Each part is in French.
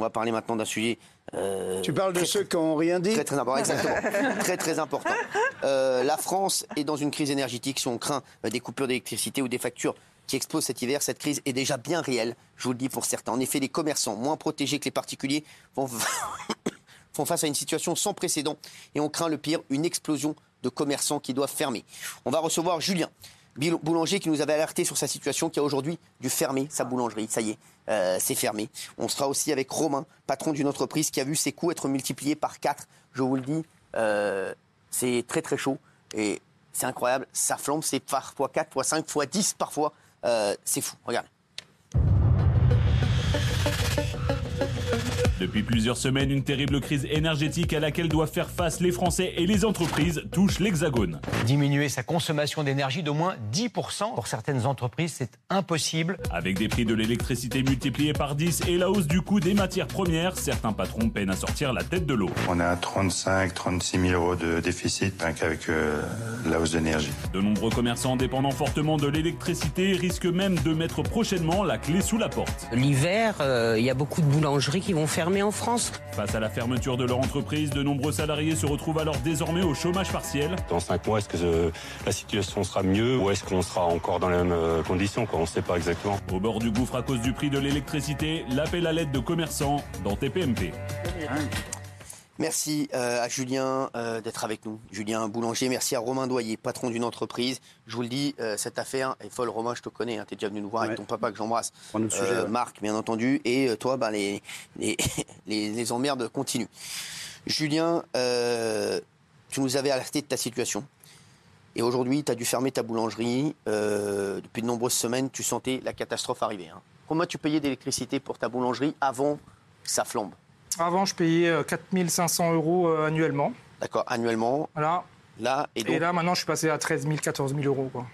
On va parler maintenant d'un sujet. Euh, tu parles de ceux qui n'ont rien dit Très, très important. Exactement. très, très important. Euh, la France est dans une crise énergétique. Si on craint des coupures d'électricité ou des factures qui explosent cet hiver, cette crise est déjà bien réelle, je vous le dis pour certains. En effet, les commerçants, moins protégés que les particuliers, vont font face à une situation sans précédent et on craint le pire, une explosion de commerçants qui doivent fermer. On va recevoir Julien, boulanger qui nous avait alerté sur sa situation, qui a aujourd'hui dû fermer sa boulangerie. Ça y est, euh, c'est fermé. On sera aussi avec Romain, patron d'une entreprise qui a vu ses coûts être multipliés par 4. Je vous le dis, euh, c'est très très chaud et c'est incroyable. Ça flambe, c'est parfois 4, fois 5, fois 10 parfois. Euh, c'est fou, regardez. Depuis plusieurs semaines, une terrible crise énergétique à laquelle doivent faire face les Français et les entreprises touche l'Hexagone. Diminuer sa consommation d'énergie d'au moins 10%. Pour certaines entreprises, c'est impossible. Avec des prix de l'électricité multipliés par 10 et la hausse du coût des matières premières, certains patrons peinent à sortir la tête de l'eau. On a 35, 36 000 euros de déficit avec euh, la hausse d'énergie. De nombreux commerçants dépendant fortement de l'électricité risquent même de mettre prochainement la clé sous la porte. L'hiver, euh, il y a beaucoup de boulangeries qui vont fermer en France. Face à la fermeture de leur entreprise, de nombreux salariés se retrouvent alors désormais au chômage partiel. Dans cinq mois, est-ce que la situation sera mieux ou est-ce qu'on sera encore dans les mêmes euh, conditions On ne sait pas exactement. Au bord du gouffre à cause du prix de l'électricité, l'appel à l'aide de commerçants dans TPMP. Merci euh, à Julien euh, d'être avec nous. Julien Boulanger, merci à Romain Doyer, patron d'une entreprise. Je vous le dis, euh, cette affaire est folle. Romain, je te connais, hein, tu es déjà venu nous voir avec ton papa que j'embrasse. Marc, bien entendu. Et toi, ben, les, les, les, emmerdes continuent. Julien, tu nous avais alerté de ta situation. Et aujourd'hui, tu as dû fermer ta boulangerie. depuis de nombreuses semaines, tu sentais la catastrophe arriver. Hein. Combien tu payais d'électricité pour ta boulangerie avant que ça flambe? Avant, je payais 4500 euh, euros euh, annuellement. D'accord, annuellement. Voilà. Là, et, donc... et là, maintenant, je suis passé à 13 000, 14 000 euros. Quoi.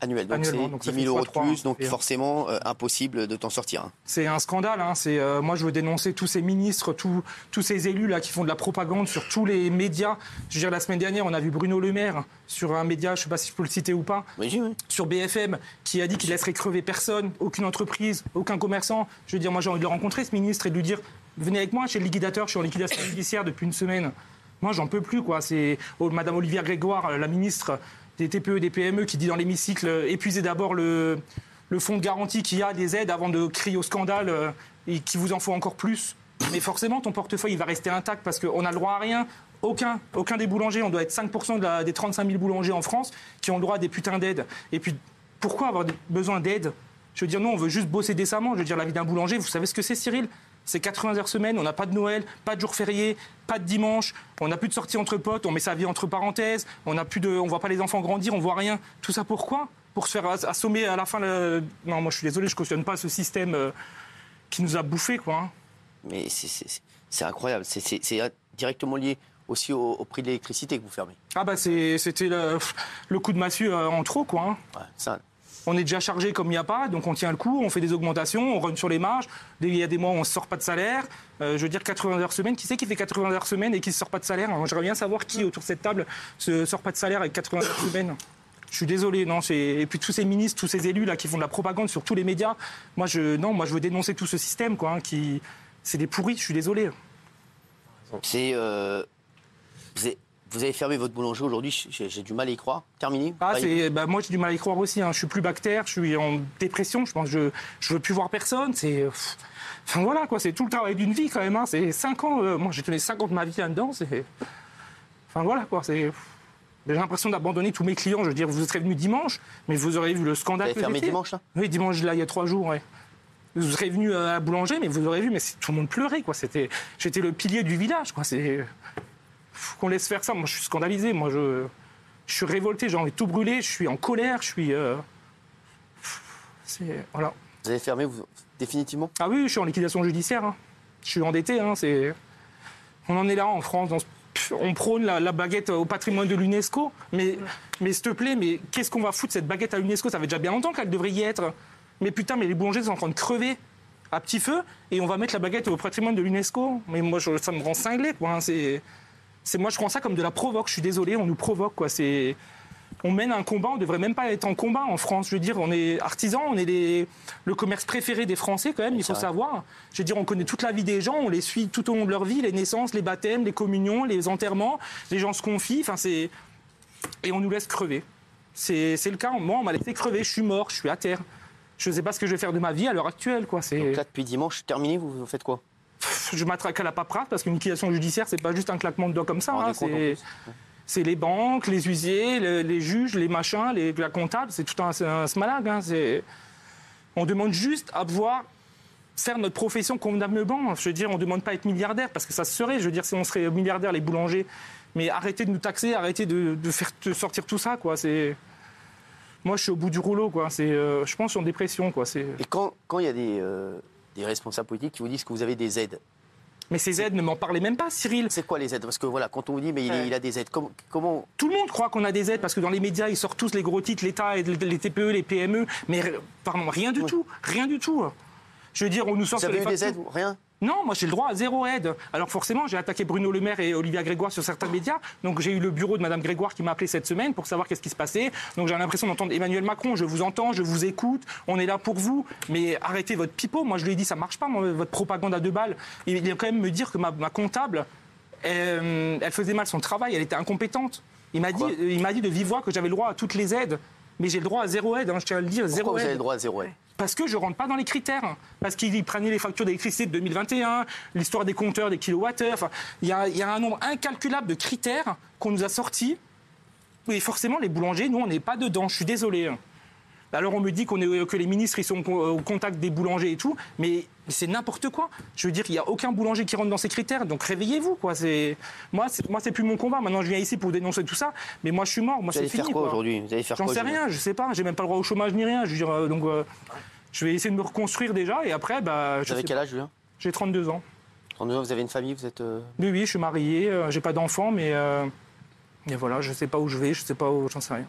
Annuel, donc c'est 10 000 euros de plus, donc forcément euh, impossible de t'en sortir. Hein. C'est un scandale. Hein. C'est, moi, je veux dénoncer tous ces ministres, tous, tous ces élus là qui font de la propagande sur tous les médias. Je veux dire, la semaine dernière, on a vu Bruno Le Maire sur un média, je ne sais pas si je peux le citer ou pas, oui, oui. sur BFM, qui a dit qu'il laisserait crever personne, aucune entreprise, aucun commerçant. Je veux dire, moi, j'ai envie de le rencontrer, ce ministre, et de lui dire venez avec moi chez le liquidateur, je suis en liquidation judiciaire depuis une semaine. Moi, j'en peux plus, quoi. C'est oh, Madame Olivia Grégoire, la ministre des TPE des PME, qui dit dans l'hémicycle épuisez d'abord le, fonds de garantie qui a des aides avant de crier au scandale euh, et qu'il vous en faut encore plus. Mais forcément, ton portefeuille, il va rester intact parce qu'on a le droit à rien. Aucun, aucun des boulangers, on doit être 5% des 35 000 boulangers en France qui ont le droit à des putains d'aides. Et puis, pourquoi avoir besoin d'aide? Je veux dire, nous, on veut juste bosser décemment. Je veux dire, la vie d'un boulanger, vous savez ce que c'est, Cyril? C'est 80 heures semaine, on n'a pas de Noël, pas de jour férié, pas de dimanche, on n'a plus de sortie entre potes, on met sa vie entre parenthèses, on n'a plus de, on voit pas les enfants grandir, on voit rien. Tout ça pourquoi? Pour se faire assommer à la fin. Non, moi je suis désolé, je cautionne pas ce système euh, qui nous a bouffé, quoi. Hein. Mais c'est incroyable, c'est directement lié aussi au, prix de l'électricité que vous fermez. Ah bah c'était le, le, coup de massue euh, en trop, quoi. Hein. Ouais, ça on est déjà chargé comme il n'y a pas, donc on tient le coup, on fait des augmentations, on run sur les marges. Il y a des mois où on ne sort pas de salaire. Euh, je veux dire 80 heures semaine. Qui c'est qui fait 80 heures semaine et qui ne sort pas de salaire? J'aimerais bien savoir qui autour de cette table ne sort pas de salaire avec 80 heures semaine. Je suis désolé, non. Et puis tous ces ministres, tous ces élus là qui font de la propagande sur tous les médias. Moi, je non, moi je veux dénoncer tout ce système, quoi. Hein, qui c'est des pourris. Je suis désolé. C'est euh, vous avez fermé votre boulangerie aujourd'hui, j'ai du mal à y croire. Terminé ah, bah, Moi, j'ai du mal à y croire aussi. Hein. Je suis plus bactère, je suis en dépression. Je pense que je ne veux plus voir personne. C'est. Enfin voilà, quoi. C'est tout le travail d'une vie quand même. Hein. C'est 5 ans. Euh, moi, j'ai tenu 5 ans de ma vie là-dedans. Enfin voilà, quoi. C'est. J'ai l'impression d'abandonner tous mes clients. Je veux dire, vous serez venu dimanche, mais vous aurez vu le scandale. Vous avez fermé dimanche, là? Oui, dimanche, là, il y a 3 jours, ouais. Vous serez venu à boulanger, mais vous aurez vu, mais tout le monde pleurait, quoi. C'était, j'étais le pilier du village, quoi. C'est, qu'on laisse faire ça. Moi, je suis scandalisé. Moi, je, je suis révolté. J'ai envie de tout brûler. Je suis en colère. Je suis. Euh, voilà. Vous avez fermé définitivement? Ah oui, je suis en liquidation judiciaire. Hein. Je suis endetté. Hein, c'est... On en est là en France. On prône la, baguette au patrimoine de l'UNESCO. Mais, mais s'il te plaît, mais qu'est-ce qu'on va foutre cette baguette à l'UNESCO? Ça fait déjà bien longtemps qu'elle devrait y être. Mais putain, mais les boulangers sont en train de crever à petit feu et on va mettre la baguette au patrimoine de l'UNESCO. Mais moi, ça me rend cinglé, quoi. Hein, c'est c'est moi je prends ça comme de la provoque. Je suis désolé, on nous provoque quoi. C'est on mène un combat, on devrait même pas être en combat en France. Je veux dire, on est artisans, on est les- le commerce préféré des Français quand même, il faut savoir. Je veux dire, on connaît toute la vie des gens, on les suit tout au long de leur vie, les naissances, les baptêmes, les communions, les enterrements, les gens se confient, enfin c'est... Et on nous laisse crever. C'est c'est le cas, moi on m'a laissé crever, je suis mort, je suis à terre. Je ne sais pas ce que je vais faire de ma vie à l'heure actuelle, quoi. C'est... Donc là, depuis dimanche, terminé, vous, vous faites quoi? Je m'attraque à la paperasse parce qu'une liquidation judiciaire, c'est pas juste un claquement de doigts comme ça. Hein, c'est, les banques, les huissiers, le- les juges, les machins, les, la comptable, c'est tout un, smalag. hein. On demande juste à pouvoir faire notre profession convenablement. Je veux dire, on ne demande pas à être milliardaire parce que ça se serait. Je veux dire, si on serait milliardaire, les boulangers, mais arrêtez de nous taxer, arrêtez de, de faire de sortir tout ça, quoi. C'est... Moi, je suis au bout du rouleau, quoi. C'est, euh, je pense, en dépression, quoi. C'est... Et quand quand il y a des, euh, des responsables politiques qui vous disent que vous avez des aides, Mais ces aides, ne m'en parlez même pas, Cyril. c'est quoi les aides? Parce que voilà, quand on vous dit, mais il, est- Ouais. il a des aides, comment, comment Tout le monde croit qu'on a des aides parce que dans les médias, ils sortent tous les gros titres, l'État aide les TPE, les PME, mais r- pardon, rien du tout, rien du tout. Je veux dire, on nous sort Vous avez eu des aides Rien? Non, moi j'ai le droit à zéro aide. Alors forcément, j'ai attaqué Bruno Le Maire et Olivia Grégoire sur certains médias. Donc j'ai eu le bureau de Madame Grégoire qui m'a appelé cette semaine pour savoir qu'est-ce qui se passait. Donc j'ai l'impression d'entendre Emmanuel Macron. Je vous entends, je vous écoute. On est là pour vous. Mais arrêtez votre pipeau. Moi je lui ai dit ça marche pas. moi, votre propagande à deux balles. Il vient quand même me dire que ma, ma comptable, euh, elle faisait mal son travail. Elle était incompétente. Il m'a dit, Pourquoi il m'a dit de vive voix que j'avais le droit à toutes les aides. Mais j'ai le droit à zéro aide. hein, je tiens à le dire, zéro Pourquoi vous aide. avez le droit à zéro aide Parce que je rentre pas dans les critères. Parce qu'ils prenaient les factures d'électricité de 2021, l'histoire des compteurs, des kilowattheures. Enfin, il y a, il y a un nombre incalculable de critères qu'on nous a sortis. Et forcément, les boulangers, nous, on n'est pas dedans. Je suis désolé. Alors on me dit qu'on est, que les ministres ils sont au contact des boulangers et tout, mais c'est n'importe quoi. Je veux dire, il n'y a aucun boulanger qui rentre dans ces critères, donc réveillez-vous. Quoi. C'est, moi, c'est, moi, c'est plus mon combat. Maintenant, je viens ici pour dénoncer tout ça, mais moi, je suis mort. Moi, Vous c'est allez fini. faire quoi quoi. aujourd'hui? Vous allez faire J'en quoi sais rien, je sais pas. J'ai même pas le droit au chômage ni rien. Je veux dire, euh, donc, euh, je vais essayer de me reconstruire déjà et après, bah, je Vous avez sais quel pas. âge, Julien? J'ai 32 ans. 32 ans, vous avez une famille, vous êtes. euh, Oui, oui, je suis marié, euh, j'ai pas d'enfant, mais euh, et voilà, je sais pas où je vais, je sais pas où, j'en sais rien.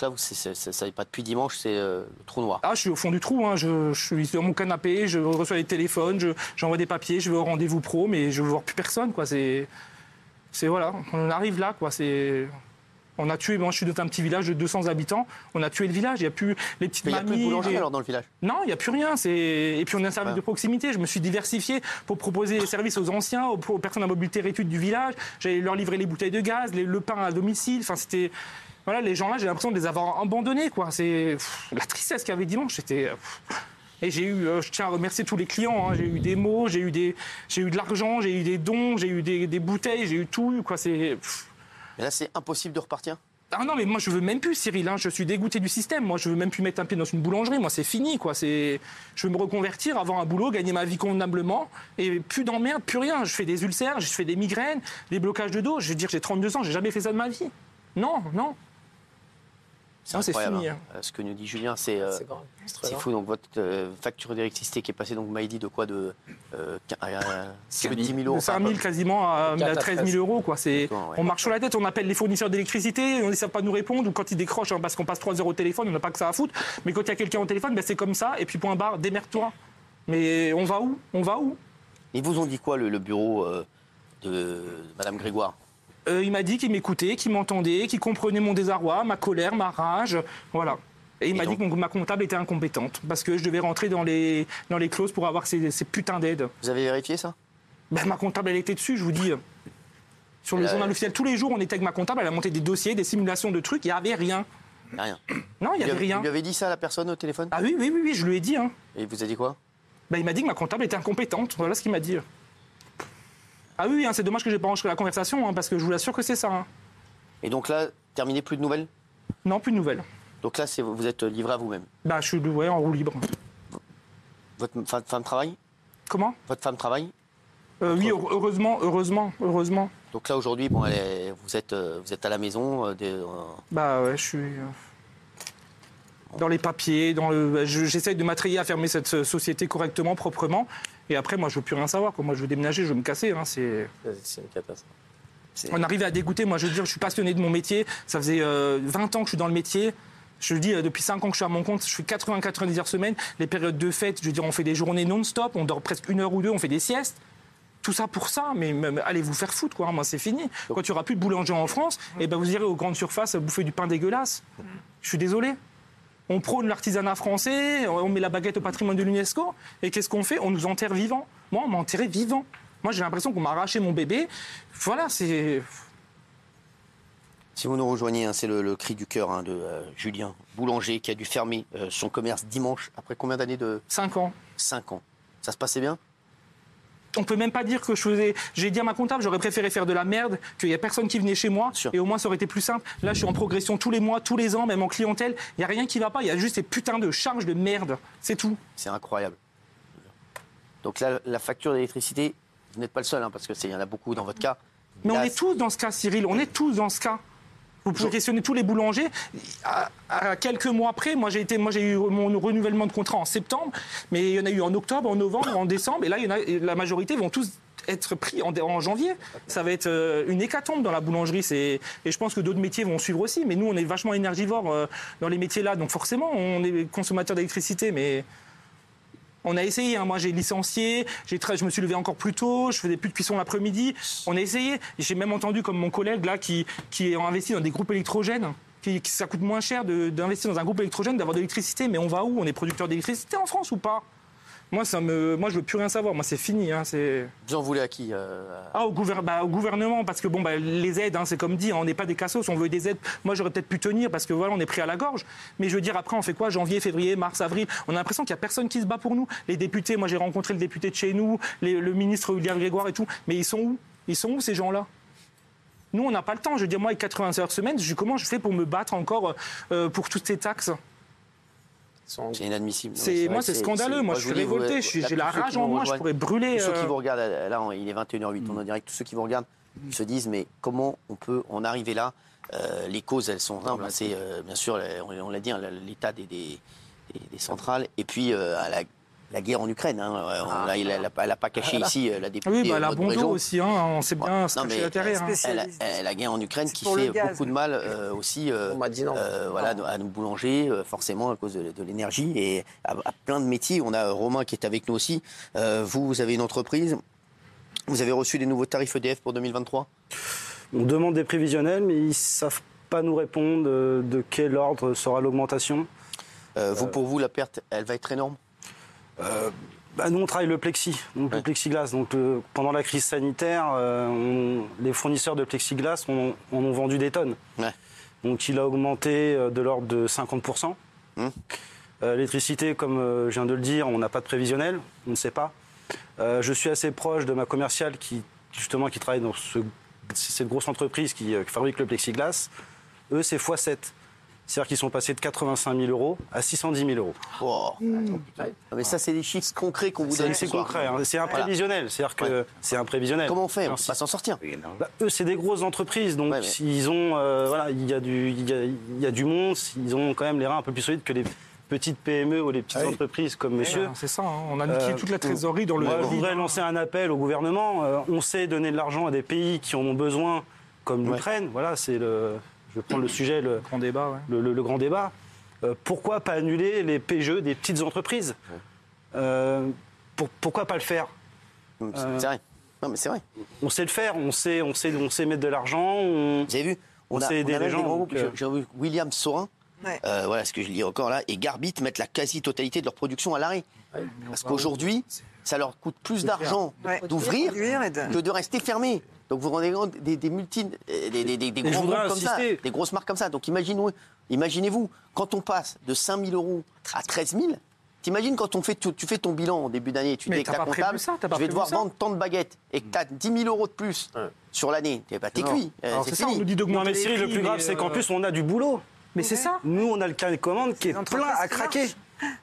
Donc là, vous- c'est- c'est- ça ça n'est pas depuis dimanche, c'est euh, le trou noir. Ah, je suis au fond du trou, hein. je, je suis sur mon canapé, je reçois les téléphones, je- j'envoie des papiers, je vais au rendez-vous pro, mais je veux voir plus personne, quoi. C'est, c'est voilà, on arrive là, quoi. C'est, on a tué, moi je suis dans un petit village de 200 habitants, on a tué le village, il y a plus les petites Mais il n'y a plus de mamies, boulangerie alors dans le village Non, il n'y a plus rien. C'est... Et puis on a un service Ouais. de proximité. Je me suis diversifié pour proposer des services aux anciens, aux, aux personnes à mobilité réduite du village. J'allais leur livrer les bouteilles de gaz, les- le pain à domicile. Enfin, c'était. Voilà, les gens-là, j'ai l'impression de les avoir abandonnés. Quoi. C'est la tristesse qu'il y avait dimanche. C'était. Et j'ai eu, euh, je tiens à remercier tous les clients. hein. J'ai eu des mots, j'ai eu des, j'ai eu de l'argent, j'ai eu des dons, j'ai eu des, des bouteilles, j'ai eu tout. Quoi. C'est. pff. Mais là, c'est impossible de repartir? Ah non, mais moi je veux même plus, Cyril. hein. Je suis dégoûté du système. Moi, je veux même plus mettre un pied dans une boulangerie. Moi, c'est fini, quoi. C'est, je veux me reconvertir, avoir un boulot, gagner ma vie convenablement, et plus d'emmerde, plus rien. Je fais des ulcères, je fais des migraines, des blocages de dos. Je veux dire, j'ai 32 ans, j'ai jamais fait ça de ma vie. Non, non. Non, c'est incroyable, fini. hein. Euh, Ce que nous dit Julien, c'est euh, c'est fou. Donc votre euh, facture d'électricité qui est passée, donc dit de quoi de euh, quin- euh, plus de 10 000 euros. De 5 000 enfin, quasiment à, à 13 000 euros. Quoi. C'est, D'accord, ouais. On marche sur la tête, on appelle les fournisseurs d'électricité, on ne savent pas nous répondre, ou quand ils décrochent, hein, parce qu'on passe 3 heures au téléphone, on n'a pas que ça à foutre. Mais quand il y a quelqu'un au téléphone, ben, c'est comme ça, et puis point barre, démerde-toi. Mais on va où? On va où? Ils vous ont dit quoi le, le bureau euh, de Madame Grégoire? Euh, Il m'a dit qu'il m'écoutait, qu'il m'entendait, qu'il comprenait mon désarroi, ma colère, ma rage. Voilà. Et il m'a dit que mon- ma comptable était incompétente, parce que je devais rentrer dans les, dans les clauses pour avoir ces, ces putains d'aides. Vous avez vérifié ça? Ben, ma comptable, elle était dessus, je vous dis. Sur le journal officiel, tous les jours, on était avec ma comptable, elle a monté des dossiers, des simulations de trucs, il n'y avait rien. Rien. Non, il n'y avait rien. Vous lui avez dit ça à la personne au téléphone? Ah oui, oui, oui, oui, je lui ai dit. Hein. Et il vous a dit quoi? Ben, il m'a dit que ma comptable était incompétente. Voilà ce qu'il m'a dit. Ah oui, hein, c'est dommage que j'ai pas enregistré la conversation, hein, parce que je vous l'assure que c'est ça. hein. Et donc là, terminé, plus de nouvelles? Non, plus de nouvelles. Donc là, vous êtes livré à vous-même? Bah, je suis ouais, en roue libre. Votre femme, femme travaille Comment? Votre femme travaille Euh, Oui, heure- heureusement, heureusement, heureusement. Donc là, aujourd'hui, bon, elle est- vous, êtes, euh, vous êtes à la maison. euh, des- euh, Bah ouais, je suis dans les papiers, dans le. je- J'essaie de m'attrayer à fermer cette société correctement, proprement. Et après, moi, je veux plus rien savoir. quoi. Moi, je veux déménager, je veux me casser. hein, C'est. Une catastrophe. On arrive à dégoûter. Moi, je veux dire, je suis passionné de mon métier. Ça faisait euh, 20 ans que je suis dans le métier. Je le dis, euh, depuis 5 ans que je suis à mon compte, je fais 80-90 heures semaine. Les périodes de fête, je veux dire, on fait des journées non-stop, on dort presque une heure ou deux, on fait des siestes. Tout ça pour ça, mais, allez vous faire foutre, quoi. Moi, c'est fini. Quand il n'y aura plus de boulanger en France, eh ben, vous irez aux grandes surfaces bouffer du pain dégueulasse. Je suis désolé. On prône l'artisanat français, on met la baguette au patrimoine de l'UNESCO, et qu'est-ce qu'on fait? On nous enterre vivants. Moi, on m'a enterré vivant. Moi, j'ai l'impression qu'on m'a arraché mon bébé. Voilà, c'est. Si vous nous rejoignez, hein, c'est le, le cri du cœur hein, de euh, Julien Boulanger qui a dû fermer euh, son commerce dimanche après combien d'années de 5 ans. 5 ans. Ça se passait bien? On peut même pas dire que je faisais. J'ai dit à ma comptable, j'aurais préféré faire de la merde, qu'il y a personne qui venait chez moi, et au moins ça aurait été plus simple. Là, je suis en progression tous les mois, tous les ans, même en clientèle. Il y a rien qui va pas. Il y a juste ces putains de charges de merde. C'est tout. C'est incroyable. Donc là, la facture d'électricité, vous n'êtes pas le seul, hein, parce qu'il y en a beaucoup dans votre cas. Mais on est tous dans ce cas, Cyril. On est tous dans ce cas. Vous pouvez questionner tous les boulangers. À, à quelques mois après, moi j'ai été, moi j'ai eu mon renouvellement de contrat en septembre, mais il y en a eu en octobre, en novembre, en décembre, et là il y en a, et la majorité vont tous être pris en, en janvier. Ça va être euh, une hécatombe dans la boulangerie. Et je pense que d'autres métiers vont suivre aussi. Mais nous, on est vachement énergivores euh, dans les métiers là, donc forcément, on est consommateur d'électricité, mais. On a essayé, hein. moi j'ai licencié, j'ai je me suis levé encore plus tôt, je faisais plus de cuisson l'après-midi. On a essayé. J'ai même entendu comme mon collègue là qui, qui a investi dans des groupes électrogènes, qui, ça coûte moins cher d'investir dans un groupe électrogène, d'avoir de l'électricité. Mais on va où? On est producteur d'électricité en France ou pas? Moi ça me, moi je veux plus rien savoir. Moi c'est fini. Hein, c'est Vous en voulez à qui euh, ah, au, gouver- bah, au gouvernement, parce que bon, bah, les aides, hein, c'est comme dit, hein, on n'est pas des cassos, on veut des aides. Moi, j'aurais peut-être pu tenir parce que voilà, on est pris à la gorge. Mais je veux dire, après, on fait quoi? Janvier, février, mars, avril On a l'impression qu'il n'y a personne qui se bat pour nous. Les députés, moi, j'ai rencontré le député de chez nous, les- le ministre William Grégoire et tout. Mais ils sont où? Ils sont où ces gens-là? Nous, on n'a pas le temps. Je veux dire, moi, avec 80 heures semaine, je, comment je fais pour me battre encore euh, pour toutes ces taxes? C'est inadmissible. C'est- moi, c'est scandaleux. Moi, je suis révolté. Là, J'ai la rage en moi. Je pourrais brûler. Tous ceux qui euh, vous regardent, là, on- il est 21h08, on est en direct. Tous ceux qui vous regardent se disent, mais comment on peut en arriver là? Euh, Les causes, elles sont simples. hein. C'est euh, bien sûr, euh, on, on l'a dit, hein, l'état des, des- des- des centrales, et puis euh, à la, la guerre en Ukraine. hein. Euh, on- là, il n'a pas caché ici euh, la députée. Oui, bah, la Maud Bondo Bréjon. aussi, hein, on sait bien ce que la hein. Elle a- elle- la guerre en Ukraine qui fait gaz. beaucoup de mal euh, aussi euh, On m'a dit non. euh, voilà, à nos boulangers, euh, forcément à cause de, de l'énergie et à, à plein de métiers. On a euh, Romain qui est avec nous aussi. Euh, vous, vous avez une entreprise. Vous avez reçu des nouveaux tarifs EDF pour 2023 On demande des prévisionnels, mais ils ne savent pas nous répondre euh, de quel ordre sera l'augmentation. Euh, Vous, pour vous, la perte, elle va être énorme? Bah, nous, on travaille le plexi, donc le plexiglas. Donc, le- pendant la crise sanitaire, euh, on- les fournisseurs de plexiglas en en ont vendu des tonnes. Ouais. Donc, il a augmenté euh, de l'ordre de 50%. Hum. Euh, L'électricité, comme euh, je viens de le dire, on n'a pas de prévisionnel, on ne sait pas. Euh, je suis assez proche de ma commerciale qui, justement, qui travaille dans ce- cette grosse entreprise qui, euh, qui fabrique le plexiglas. Eux, c'est x7. C'est-à-dire qu'ils sont passés de 85 000 euros à 610 000 euros. Oh. Non, Mais ça, c'est des chiffres concrets qu'on vous donne. C'est ce concret, hein. c'est un Voilà. C'est-à-dire que c'est un prévisionnel. Comment on fait On Merci. va s'en sortir. Bah, eux, c'est des grosses entreprises, donc Ouais, mais- ils ont, euh, voilà, il y a du, il y a, il y a du monde, ils ont quand même les reins un peu plus solides que les petites PME ou les petites Ah oui. entreprises comme Monsieur. Ouais, C'est ça, hein. on a niqué Euh, toute la trésorerie dans le. Moi, je voudrais lancer un appel au gouvernement. Euh, on sait donner de l'argent à des pays qui en ont besoin, comme Ouais. l'Ukraine. Voilà, c'est le. Je vais prendre le sujet, le, Grand débat, ouais. le, le- le grand débat. Euh, pourquoi pas annuler les PGE des petites entreprises? Euh, pour- Pourquoi pas le faire? C'est Euh. c'est vrai. Non, mais c'est vrai. On sait le faire, on sait, on sait, on sait mettre de l'argent. on- Vous avez vu? On a, sait aider a les gens, J'ai vu William Sorin. Ouais. Euh, voilà ce que je lis encore là. Et Garbit mettent la quasi-totalité de leur production à l'arrêt. Parce qu'aujourd'hui, ça leur coûte plus d'argent d'ouvrir que de rester fermé. Donc vous vous rendez compte des, des multi, euh, des, des, des, des je grands voudrais groupes comme ça, des grosses marques comme ça. Donc imaginez-vous, imaginez-vous quand on passe de 5 000 euros à 13 000. T'imagines quand on fait, tu, tu fais ton bilan en début d'année, tu Mais dis t'as prévu comptable, ça, t'as je vais devoir vendre tant de baguettes et que tu as 10 000 euros de plus sur l'année, t'es bah, t'es Non. cuit, euh, Alors, c'est ça, on nous dit Non d'augmenter mais les Cyril, le plus grave, mais, c'est qu'en euh, plus on a du boulot. Mais c'est ça. Nous, on a le cas de commande qui est plein à craquer.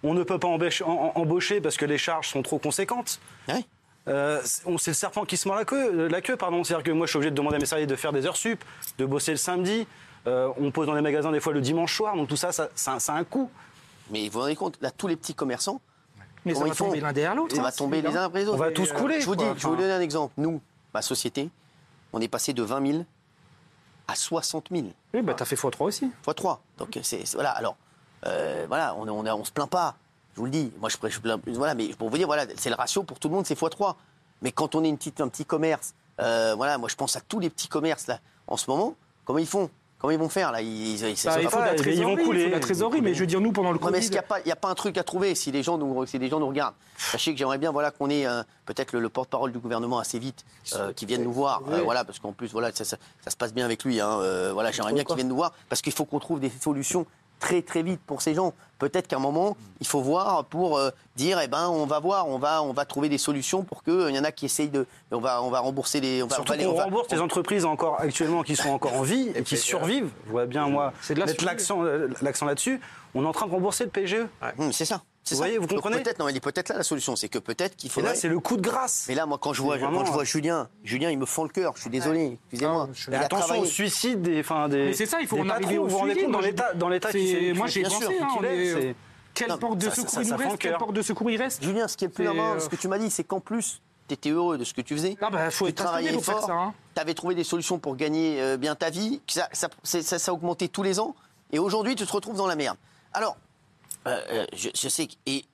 On ne peut pas embêcher- en- en- embaucher parce que les charges sont trop conséquentes. Ouais. Euh, c'est- on- le serpent qui se mord la queue. euh, La queue pardon. C'est-à-dire que moi, je suis obligé de demander à mes salariés de faire des heures sup, de bosser le samedi. Euh, on pose dans les magasins des fois le dimanche soir. Donc tout ça, ça, ça- ça a un coût. Mais vous vous rendez compte, là, tous les petits commerçants, Mais ça va tomber l'un derrière l'autre. ça hein, va tomber les uns après les autres. On va tous couler. Je vous, dis, quoi. je vais vous donner un exemple. Nous, ma société, on est passé de 20 000 à 60 000 Oui, bah t'as fait x3 aussi. fois 3. Donc c'est voilà. Alors euh, voilà, on on, on se plaint pas. Je vous le dis. Moi je, je plains- voilà, mais pour vous dire voilà, c'est le ratio pour tout le monde, c'est x 3. Mais quand on est une petite, un petit commerce, euh, voilà, moi je pense à tous les petits commerces là, en ce moment, comment ils font? Comment ils vont faire là? Ils, ils- ils- Bah, faut la ils vont trésorerie, couler, la mais je veux dire, nous, pendant le mais est-ce Covid, qu'il n'y a, pas- il y a pas un truc à trouver si les gens nous, si les gens nous regardent? Sachez que j'aimerais bien voilà, qu'on ait euh, peut-être le, le porte-parole du gouvernement assez vite, euh, qui vienne nous voir. euh, voilà, parce qu'en plus, voilà, ça, ça- ça se passe bien avec lui. hein, euh, voilà, j'aimerais bien qu'il vienne nous voir parce qu'il faut qu'on trouve des solutions très très vite pour ces gens. Peut-être qu'à un moment, il faut voir pour euh, dire, eh ben, on va voir, on va, on va trouver des solutions pour qu'il y en a qui essayent de, on va, on va rembourser les, on va, Surtout on va les- qu'on on va- rembourse les entreprises encore actuellement qui sont encore en vie et qui survivent. Je vois bien moi C'est de la mettre survie. l'accent euh, l'accent là-dessus. On est en train de rembourser le PGE. Hum, c'est ça. Vous voyez, vous comprenez Peut-être, non, mais peut-être là la solution, c'est que peut-être qu'il Et faudrait. là, c'est le coup de grâce. Mais là, moi, quand je vois, vraiment- quand je vois Julien, Julien, il me fend le cœur. Je suis désolé. Excusez-moi. je- attention travaillé. au suicide des, enfin, des. Mais c'est ça, il faut en arriver au Vous vous rendez suicide. compte dans l'état, dans l'état qui moi, j'ai bien pensé, sûr, hein, c'est- Quelle porte de secours il reste Quelle porte de secours il reste Julien, ce qui est le plus marrant, euh, ce que tu m'as dit, c'est qu'en plus, tu étais heureux de ce que tu faisais. Ah bah, faut tu être travaillais pour faire fort, ça. hein. tu avais trouvé des solutions pour gagner euh, bien ta vie, ça, ça, ça, ça a augmenté tous les ans, et aujourd'hui, tu te retrouves dans la merde. Alors, euh, euh, je, je sais, et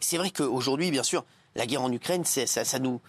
c'est vrai qu'aujourd'hui, bien sûr, la guerre en Ukraine, c'est- ça, ça, nous,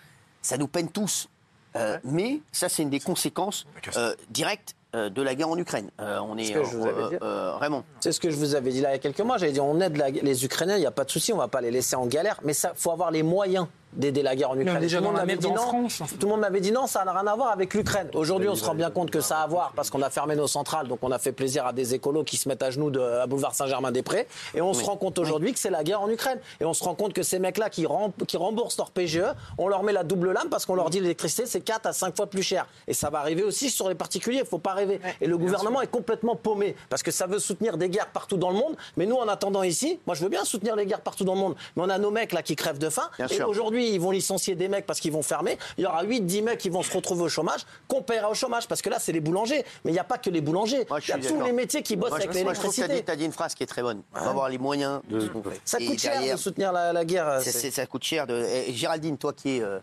ça nous peine tous. Euh, Mais ça, c'est une des conséquences euh, directes de la guerre en Ukraine. Euh, on est ce que je vous avais euh, dit. euh, vraiment. C'est ce que je vous avais dit là il y a quelques mois. J'avais dit on aide la- les Ukrainiens, il n'y a pas de souci, on va pas les laisser en galère, mais ça faut avoir les moyens d'aider la guerre en Ukraine. tout le monde m'avait dit non. France. Tout le monde m'avait dit non, ça n'a rien à voir avec l'Ukraine. Aujourd'hui, on se rend bien compte que ça a à voir parce qu'on a fermé nos centrales, donc on a fait plaisir à des écolos qui se mettent à genoux de, à boulevard Saint-Germain-des-Prés, et on se rend compte aujourd'hui que c'est la guerre en Ukraine. Et on se rend compte que ces mecs-là qui, rem- qui remboursent leur PGE, on leur met la double lame parce qu'on leur dit l'électricité c'est 4 à 5 fois plus cher. Et ça va arriver aussi sur les particuliers, il faut pas rêver. Et le gouvernement est complètement paumé parce que ça veut soutenir des guerres partout dans le monde, mais nous en attendant ici, moi je veux bien soutenir les guerres partout dans le monde, mais on a nos mecs là qui crèvent de faim. Bien et aujourd'hui, ils vont licencier des mecs parce qu'ils vont fermer. Il y aura 8 10 mecs qui vont se retrouver au chômage, qu'on paiera au chômage parce que là c'est les boulangers, mais il n'y a pas que les boulangers. Moi, Il y a tous les métiers qui bossent Moi, je, avec moi, je trouve que tu as dit, l'électricité. une phrase qui est très bonne. Il faut avoir les moyens de ce qu'on fait. Ça Et coûte cher derrière, de soutenir la, la guerre. ça coûte cher. De... et Géraldine, toi qui es euh,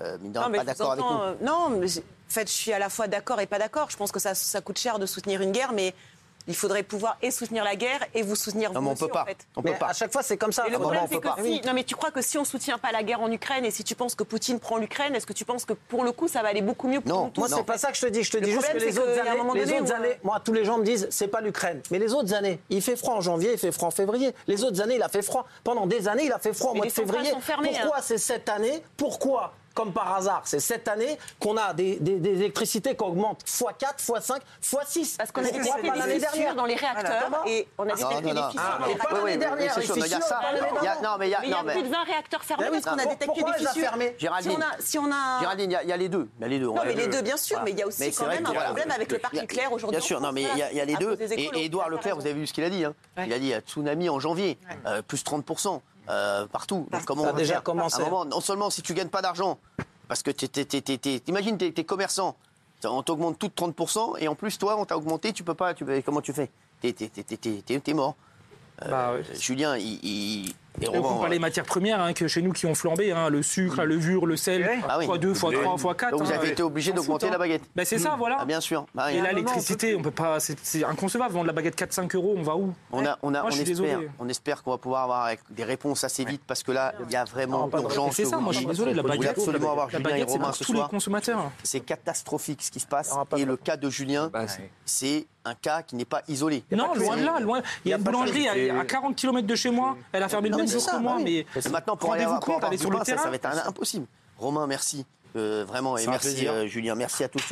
euh, Non, mais pas d'accord avec nous. euh, non, mais en fait, je suis à la fois d'accord et pas d'accord. Je pense que ça, ça coûte cher de soutenir une guerre, mais il faudrait pouvoir et soutenir la guerre et vous soutenir Non, vous mais on aussi, peut pas. en fait. On peut Mais pas. à chaque fois, c'est comme ça. Et le problème, c'est peut que pas. si, non, mais tu crois que si on soutient pas la guerre en Ukraine et si tu penses que Poutine prend l'Ukraine, est-ce que tu penses que pour le coup, ça va aller beaucoup mieux pour Non, nous tous Moi, c'est pas ça que je te dis. Je te Le dis juste que les autres années, les donné autres années, moi, tous les gens me disent, c'est pas l'Ukraine. Mais les autres années, il fait froid en janvier, il fait froid en février. Les autres années, il a fait froid. Pendant des années, il a fait froid au mois de février. sont fermées, Pourquoi hein. c'est cette année? Pourquoi? Comme par hasard, c'est cette année qu'on a des, des- des électricités qui augmentent x4, x5, x6. Parce qu'on a détecté pas des l'année fissures dernière dans les réacteurs et on a Non, détecté non, des non. fissures Ah, dans les mais pas oui, réacteurs. oui, l'année oui, dernière, c'est les sûr, mais il y a ça. Il y a- d'avant. Non, mais il y a. Mais il y non, a mais- plus de 20 réacteurs fermés Ben oui, parce qu'on a détecté des fissures. Géraldine. on a, si on a... Géraldine, il y a- il y, a les deux. Il y a les deux. on Non, mais les deux, bien sûr, mais il y a aussi quand même un problème avec le parc nucléaire aujourd'hui. Bien sûr, non, mais il y a, les deux. des Et, Édouard Leclerc, vous avez vu ce qu'il a dit. hein. Il a dit euh, tsunami en janvier, euh, plus 30%. Euh, partout. Donc, comment Ça on a déjà commencé. Moment, non seulement si tu gagnes pas d'argent, parce que t'es- t'es- t'es- t'es- t'es- t'imagines, t'es t'es commerçant, on t'augmente tout de 30%, et en plus, toi, on t'a augmenté, tu peux pas, tu comment tu fais? T'es t'es- t'es- t'es- t'es- t'es mort. Bah, ouais. Julien, il. il et on compte pas les matières premières hein, que chez nous qui ont flambé, hein, le sucre, la levure, le sel, Ah oui. fois 2, fois 3, fois 4. Donc vous avez été obligé d'augmenter la baguette. Ben c'est ça, voilà. Ah, bien sûr. Bah, Et là, l'électricité, on peut pas, c'est inconcevable. Vendre la baguette 4-5 euros, on va où? On, a, on, a, Moi, on, je suis espère, désolé. on espère qu'on va pouvoir avoir des réponses assez vite parce que là, il y a vraiment de urgence. C'est ça, moi je suis désolé, la Vous voulez baguette. absolument avoir Julien et baguette, c'est Romain pour ce tous les soir. consommateurs. C'est catastrophique ce qui se passe. Et le cas de Julien, c'est un cas qui n'est pas isolé. Non, loin de là, loin. Il y a une boulangerie à, à 40 km de chez moi. Elle a fermé le même jour que moi, mais maintenant, pour aller compte, aller sur le pain, ça, terrain. va être impossible. Romain, merci. Euh, vraiment, et merci euh, Julien. Merci à tous.